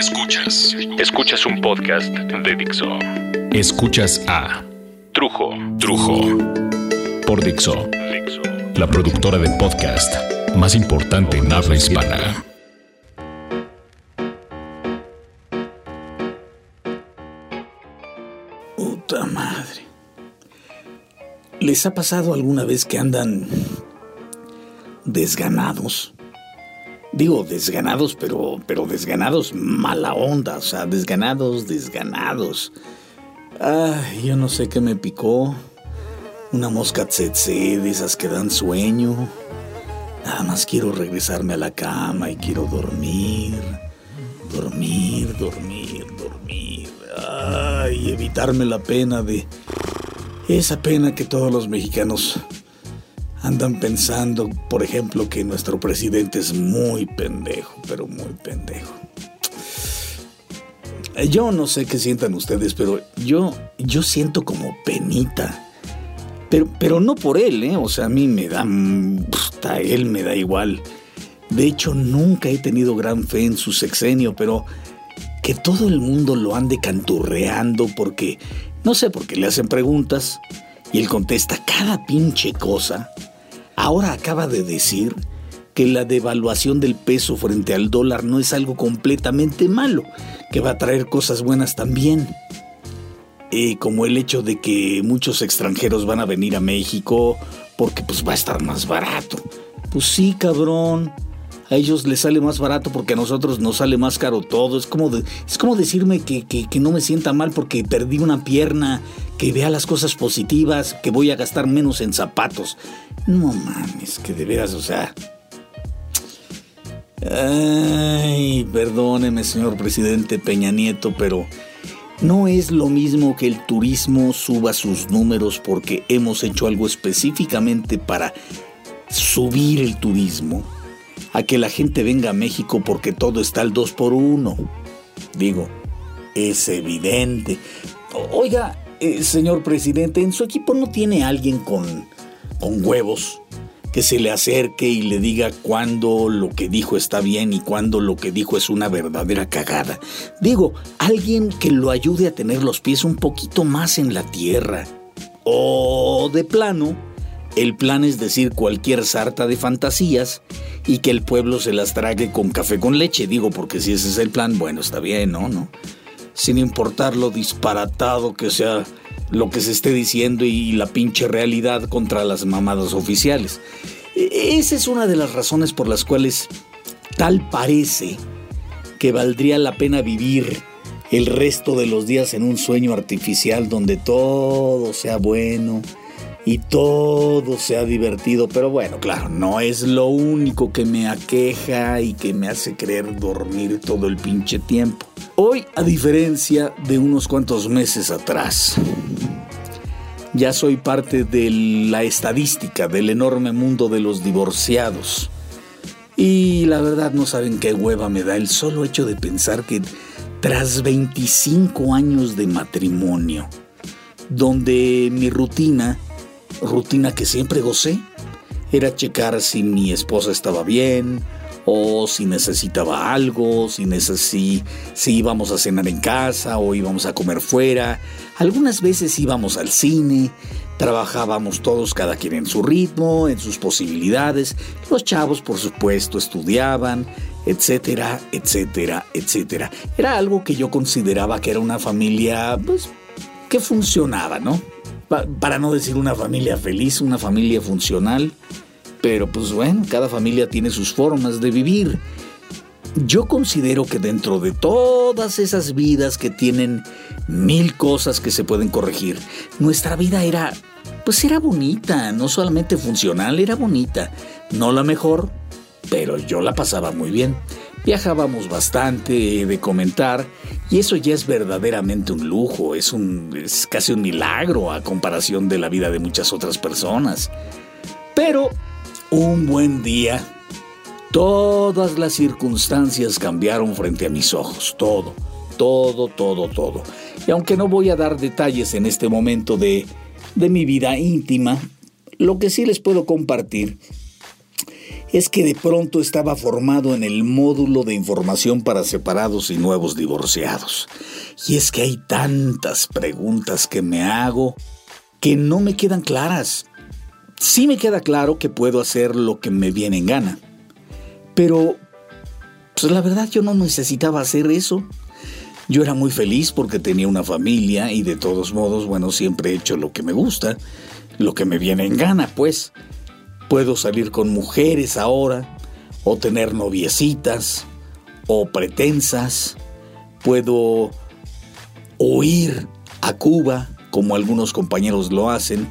Escuchas. Escuchas un podcast de Dixo. Escuchas a Trujo. Trujo. Por Dixo. La productora de podcast más importante en habla hispana. Puta madre. ¿Les ha pasado alguna vez que andan desganados? Digo, desganados, pero, pero desganados mala onda, o sea, desganados, desganados. Ay, yo no sé qué me picó. Una mosca tsetse de esas que dan sueño. Nada más quiero regresarme a la cama y quiero dormir. Dormir, dormir, dormir. Ay, evitarme la pena de... Esa pena que todos los mexicanos andan pensando, por ejemplo, que nuestro presidente es muy pendejo, pero muy pendejo. Yo no sé qué sientan ustedes, pero yo, yo siento como penita. Pero, pero no por él, ¿eh? O sea, a mí me da... A él me da igual. De hecho, nunca he tenido gran fe en su sexenio, pero que todo el mundo lo ande canturreando porque, no sé, porque le hacen preguntas y él contesta cada pinche cosa. Ahora acaba de decir que la devaluación del peso frente al dólar no es algo completamente malo, que va a traer cosas buenas también. Como el hecho de que muchos extranjeros van a venir a México porque pues va a estar más barato. Pues sí, cabrón. A ellos les sale más barato porque a nosotros nos sale más caro todo. Es como, es como decirme que, que no me sienta mal porque perdí una pierna, que vea las cosas positivas, que voy a gastar menos en zapatos. No mames, que de veras, o sea... Ay, perdóneme, señor presidente Peña Nieto, pero no es lo mismo que el turismo suba sus números porque hemos hecho algo específicamente para subir el turismo, a que la gente venga a México porque todo está al 2 por 1 Digo, es evidente. Oiga, eh, señor presidente, en su equipo no tiene alguien con con huevos, que se le acerque y le diga cuándo lo que dijo está bien y cuándo lo que dijo es una verdadera cagada. Digo, alguien que lo ayude a tener los pies un poquito más en la tierra. O de plano, el plan es decir cualquier sarta de fantasías y que el pueblo se las trague con café con leche. Digo, porque si ese es el plan, bueno, está bien, ¿no? ¿No? Sin importar lo disparatado que sea lo que se esté diciendo y la pinche realidad contra las mamadas oficiales. E, esa es una de las razones por las cuales tal parece que valdría la pena vivir el resto de los días en un sueño artificial donde todo sea bueno y todo sea divertido. Pero bueno, claro, no es lo único que me aqueja y que me hace querer dormir todo el pinche tiempo. Hoy, a diferencia de unos cuantos meses atrás, ya soy parte de la estadística del enorme mundo de los divorciados. Y la verdad no saben qué hueva me da el solo hecho de pensar que tras 25 años de matrimonio, donde mi rutina, rutina que siempre gocé, era checar si mi esposa estaba bien, o si necesitaba algo, si, si íbamos a cenar en casa o íbamos a comer fuera. Algunas veces íbamos al cine, trabajábamos todos cada quien en su ritmo, en sus posibilidades. Los chavos, por supuesto, estudiaban, etcétera, etcétera, etcétera. Era algo que yo consideraba que era una familia, pues, que funcionaba, ¿no? Para no decir una familia feliz, una familia funcional. Pero pues bueno, cada familia tiene sus formas de vivir. Yo considero que dentro de todas esas vidas que tienen mil cosas que se pueden corregir, nuestra vida era, pues era bonita, no solamente funcional, era bonita. No la mejor, pero yo la pasaba muy bien. Viajábamos bastante de comentar y eso ya es verdaderamente un lujo, es, un, es casi un milagro a comparación de la vida de muchas otras personas. Pero un buen día, todas las circunstancias cambiaron frente a mis ojos, todo, todo, todo, todo. Y aunque no voy a dar detalles en este momento de, de mi vida íntima, lo que sí les puedo compartir es que de pronto estaba formado en el módulo de información para separados y nuevos divorciados. Y es que hay tantas preguntas que me hago que no me quedan claras. Sí me queda claro que puedo hacer lo que me viene en gana. Pero, pues la verdad yo no necesitaba hacer eso. Yo era muy feliz porque tenía una familia y de todos modos, bueno, siempre he hecho lo que me gusta, lo que me viene en gana, pues. Puedo salir con mujeres ahora, o tener noviecitas, o pretensas. Puedo huir a Cuba, como algunos compañeros lo hacen,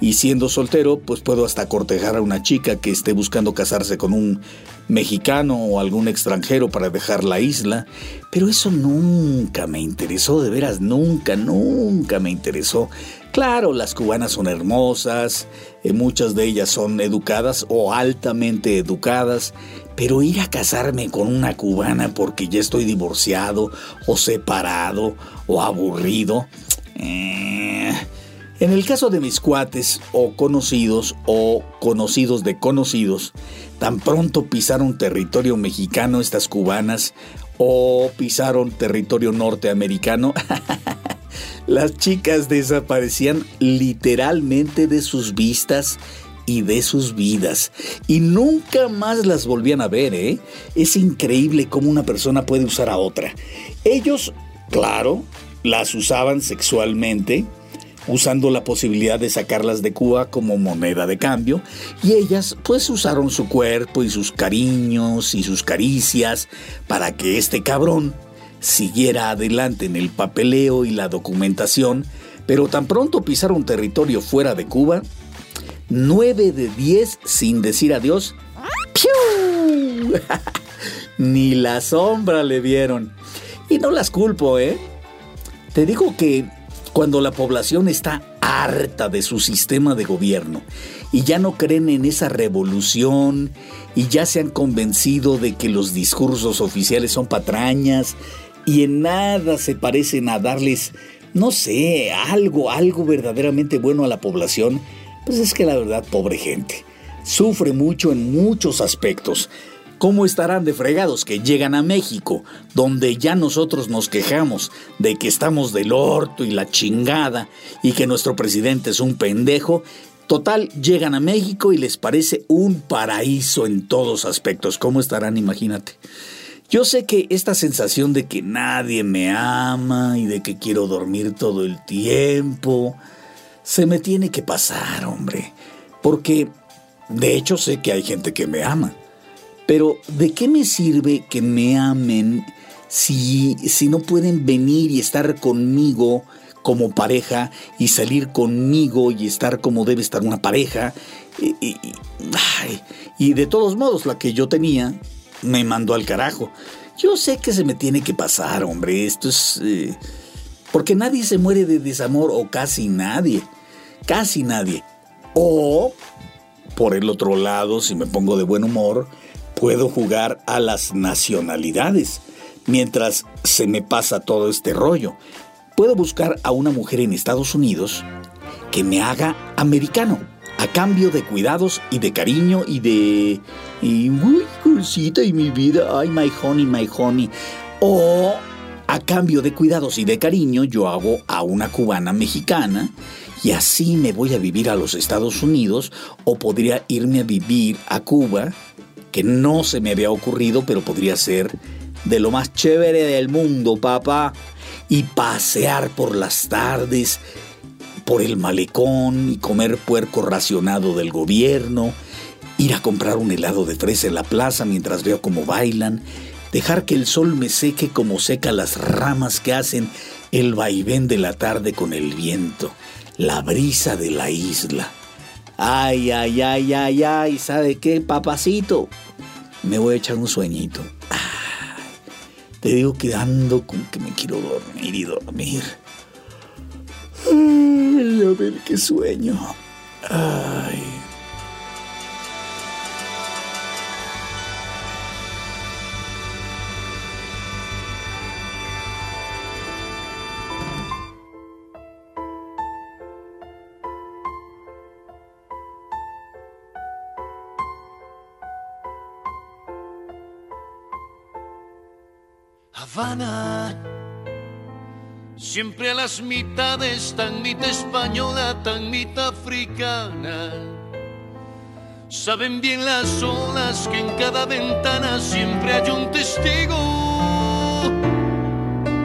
y siendo soltero, pues puedo hasta cortejar a una chica que esté buscando casarse con un mexicano o algún extranjero para dejar la isla. Pero eso nunca me interesó, de veras, nunca, nunca me interesó. Claro, las cubanas son hermosas, eh, muchas de ellas son educadas o altamente educadas, pero ir a casarme con una cubana porque ya estoy divorciado o separado o aburrido... Eh, en el caso de mis cuates o conocidos o conocidos de conocidos, tan pronto pisaron territorio mexicano estas cubanas o pisaron territorio norteamericano, las chicas desaparecían literalmente de sus vistas y de sus vidas. Y nunca más las volvían a ver, ¿eh? Es increíble cómo una persona puede usar a otra. Ellos, claro, las usaban sexualmente, usando la posibilidad de sacarlas de Cuba como moneda de cambio, y ellas pues usaron su cuerpo y sus cariños y sus caricias para que este cabrón siguiera adelante en el papeleo y la documentación, pero tan pronto pisaron territorio fuera de Cuba, nueve de diez sin decir adiós, ¡piu! Ni la sombra le dieron. Y no las culpo, ¿eh? Te digo que cuando la población está harta de su sistema de gobierno y ya no creen en esa revolución y ya se han convencido de que los discursos oficiales son patrañas y en nada se parecen a darles, no sé, algo, algo verdaderamente bueno a la población, pues es que la verdad, pobre gente, sufre mucho en muchos aspectos ¿Cómo estarán de fregados que llegan a México, donde ya nosotros nos quejamos de que estamos del orto y la chingada y que nuestro presidente es un pendejo? Total, llegan a México y les parece un paraíso en todos aspectos. ¿Cómo estarán? Imagínate. Yo sé que esta sensación de que nadie me ama y de que quiero dormir todo el tiempo, se me tiene que pasar, hombre. Porque, de hecho, sé que hay gente que me ama. Pero ¿de qué me sirve que me amen si, si no pueden venir y estar conmigo como pareja y salir conmigo y estar como debe estar una pareja? Y, de todos modos, la que yo tenía me mandó al carajo. Yo sé que se me tiene que pasar, hombre. Esto es... Eh, porque nadie se muere de desamor o casi nadie. Casi nadie. O, por el otro lado, si me pongo de buen humor, puedo jugar a las nacionalidades mientras se me pasa todo este rollo. Puedo buscar a una mujer en Estados Unidos que me haga americano a cambio de cuidados y de cariño y de... Y, uy, cosita y mi vida, ay, my honey, my honey. O a cambio de cuidados y de cariño yo hago a una cubana mexicana y así me voy a vivir a los Estados Unidos o podría irme a vivir a Cuba que no se me había ocurrido, pero podría ser de lo más chévere del mundo, papá. Y pasear por las tardes, por el malecón y comer puerco racionado del gobierno, ir a comprar un helado de fresa en la plaza mientras veo cómo bailan, dejar que el sol me seque como seca las ramas que hacen el vaivén de la tarde con el viento, la brisa de la isla. Ay, ay, ay, ay, ay, ¿sabe qué, papacito? Me voy a echar un sueñito. te digo que ando con que me quiero dormir y dormir. A ver qué sueño. Ay. Siempre a las mitades, tan mitad española, tan mitad africana. Saben bien las olas que en cada ventana siempre hay un testigo.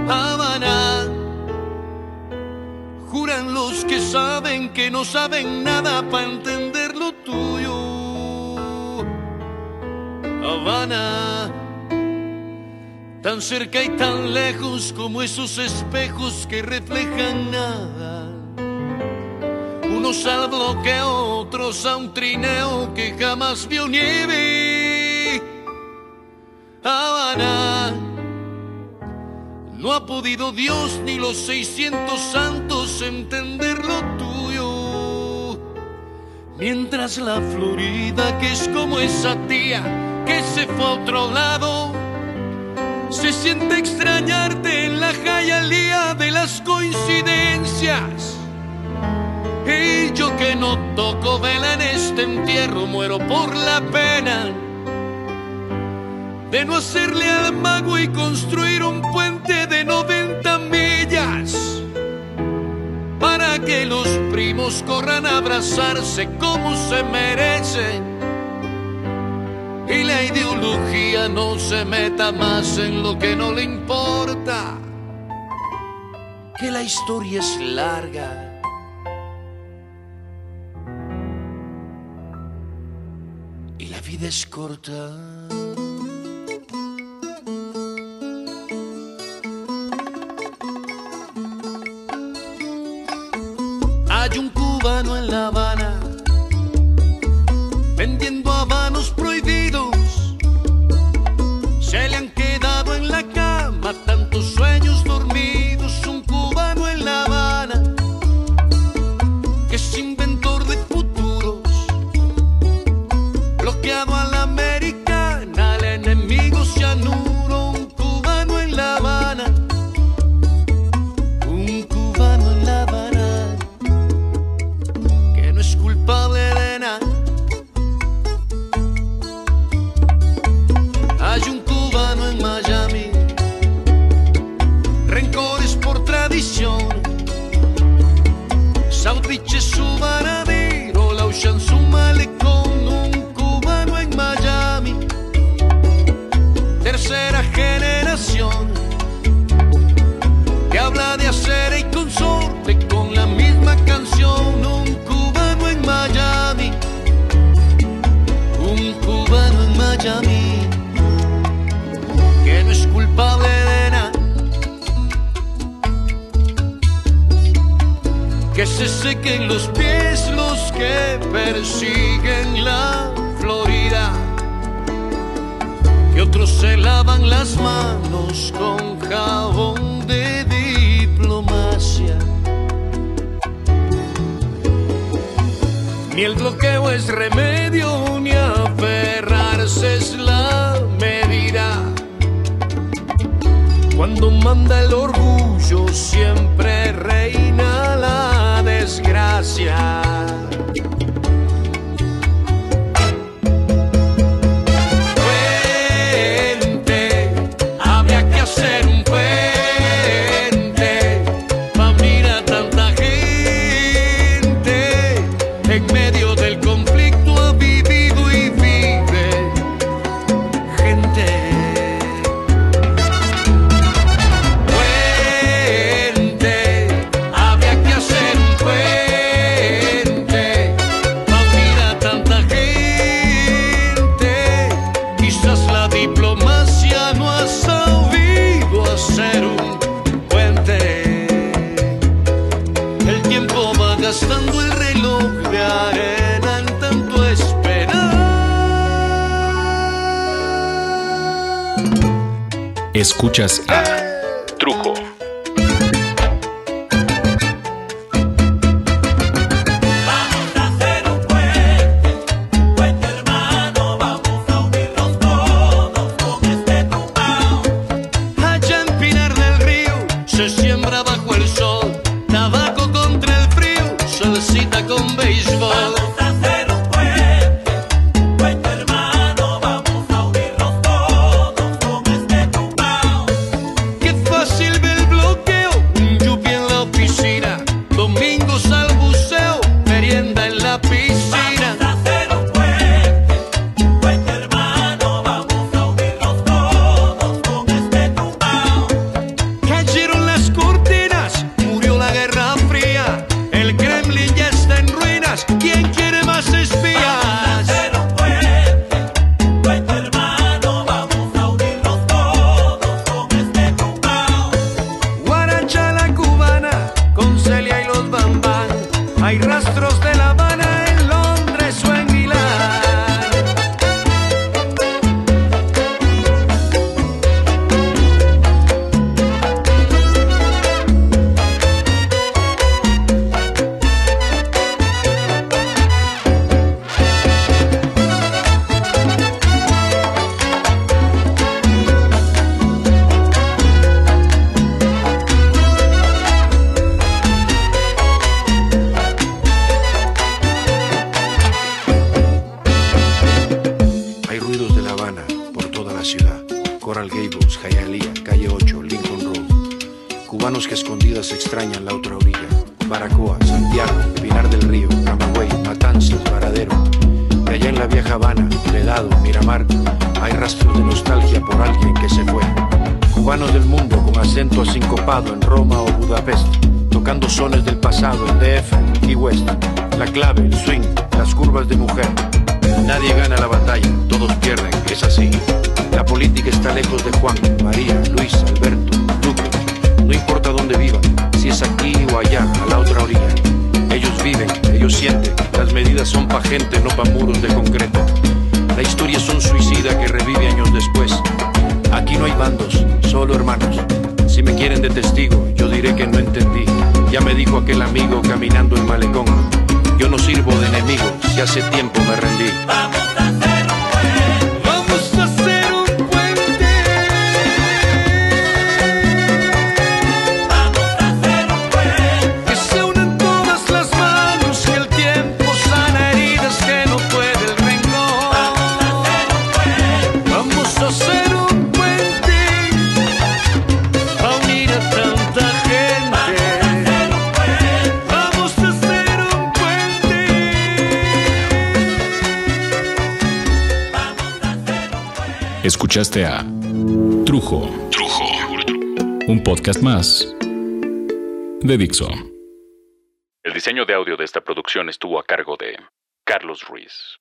Habana, juran los que saben que no saben nada para entender lo tuyo. Habana tan cerca y tan lejos como esos espejos que reflejan nada. Unos al bloqueo, otros a un trineo que jamás vio nieve. Habana, no ha podido Dios ni los 600 santos entender lo tuyo. Mientras la Florida, que es como esa tía que se fue a otro lado, se siente extrañarte en la jayalía de las coincidencias. Y yo que no toco vela en este entierro, muero por la pena de no hacerle al mago y construir un puente de 90 millas para que los primos corran a abrazarse como se merecen y la ideología no se meta más en lo que no le importa. Que la historia es larga. Y la vida es corta. Hay un cubano en La Habana vendiendo habanos sequen los pies los que persiguen la Florida. Que otros se lavan las manos con jabón de diplomacia. Ni el bloqueo es remedio, ni aferrarse es la medida. Cuando manda el orgullo siempre Escuchas Hialeah, calle 8, Lincoln Road. Cubanos que escondidas extrañan la otra orilla. Baracoa, Santiago, Pinar del Río, Camagüey, Matanzas, Varadero. Y allá en la vieja Habana, Vedado, Miramar, hay rastros de nostalgia por alguien que se fue. Cubanos del mundo con acento asincopado en Roma o Budapest, tocando sones del pasado en DF y West. La clave, el swing, las curvas de mujer. Nadie gana la batalla, todos pierden, es así. La política está lejos de Juan, María, Luis, Alberto, Lucas. No importa dónde vivan, si es aquí o allá, a la otra orilla. Ellos viven, ellos sienten, las medidas son pa' gente, no pa' muros de concreto. La historia es un suicida que revive años después. Aquí no hay bandos, solo hermanos. Si me quieren de testigo, yo diré que no entendí. Ya me dijo aquel amigo caminando el malecón. Yo no sirvo de enemigo, si hace tiempo me rendí. Escuchaste a Trujo. Trujo. Un podcast más de Dixo. El diseño de audio de esta producción estuvo a cargo de Carlos Ruiz.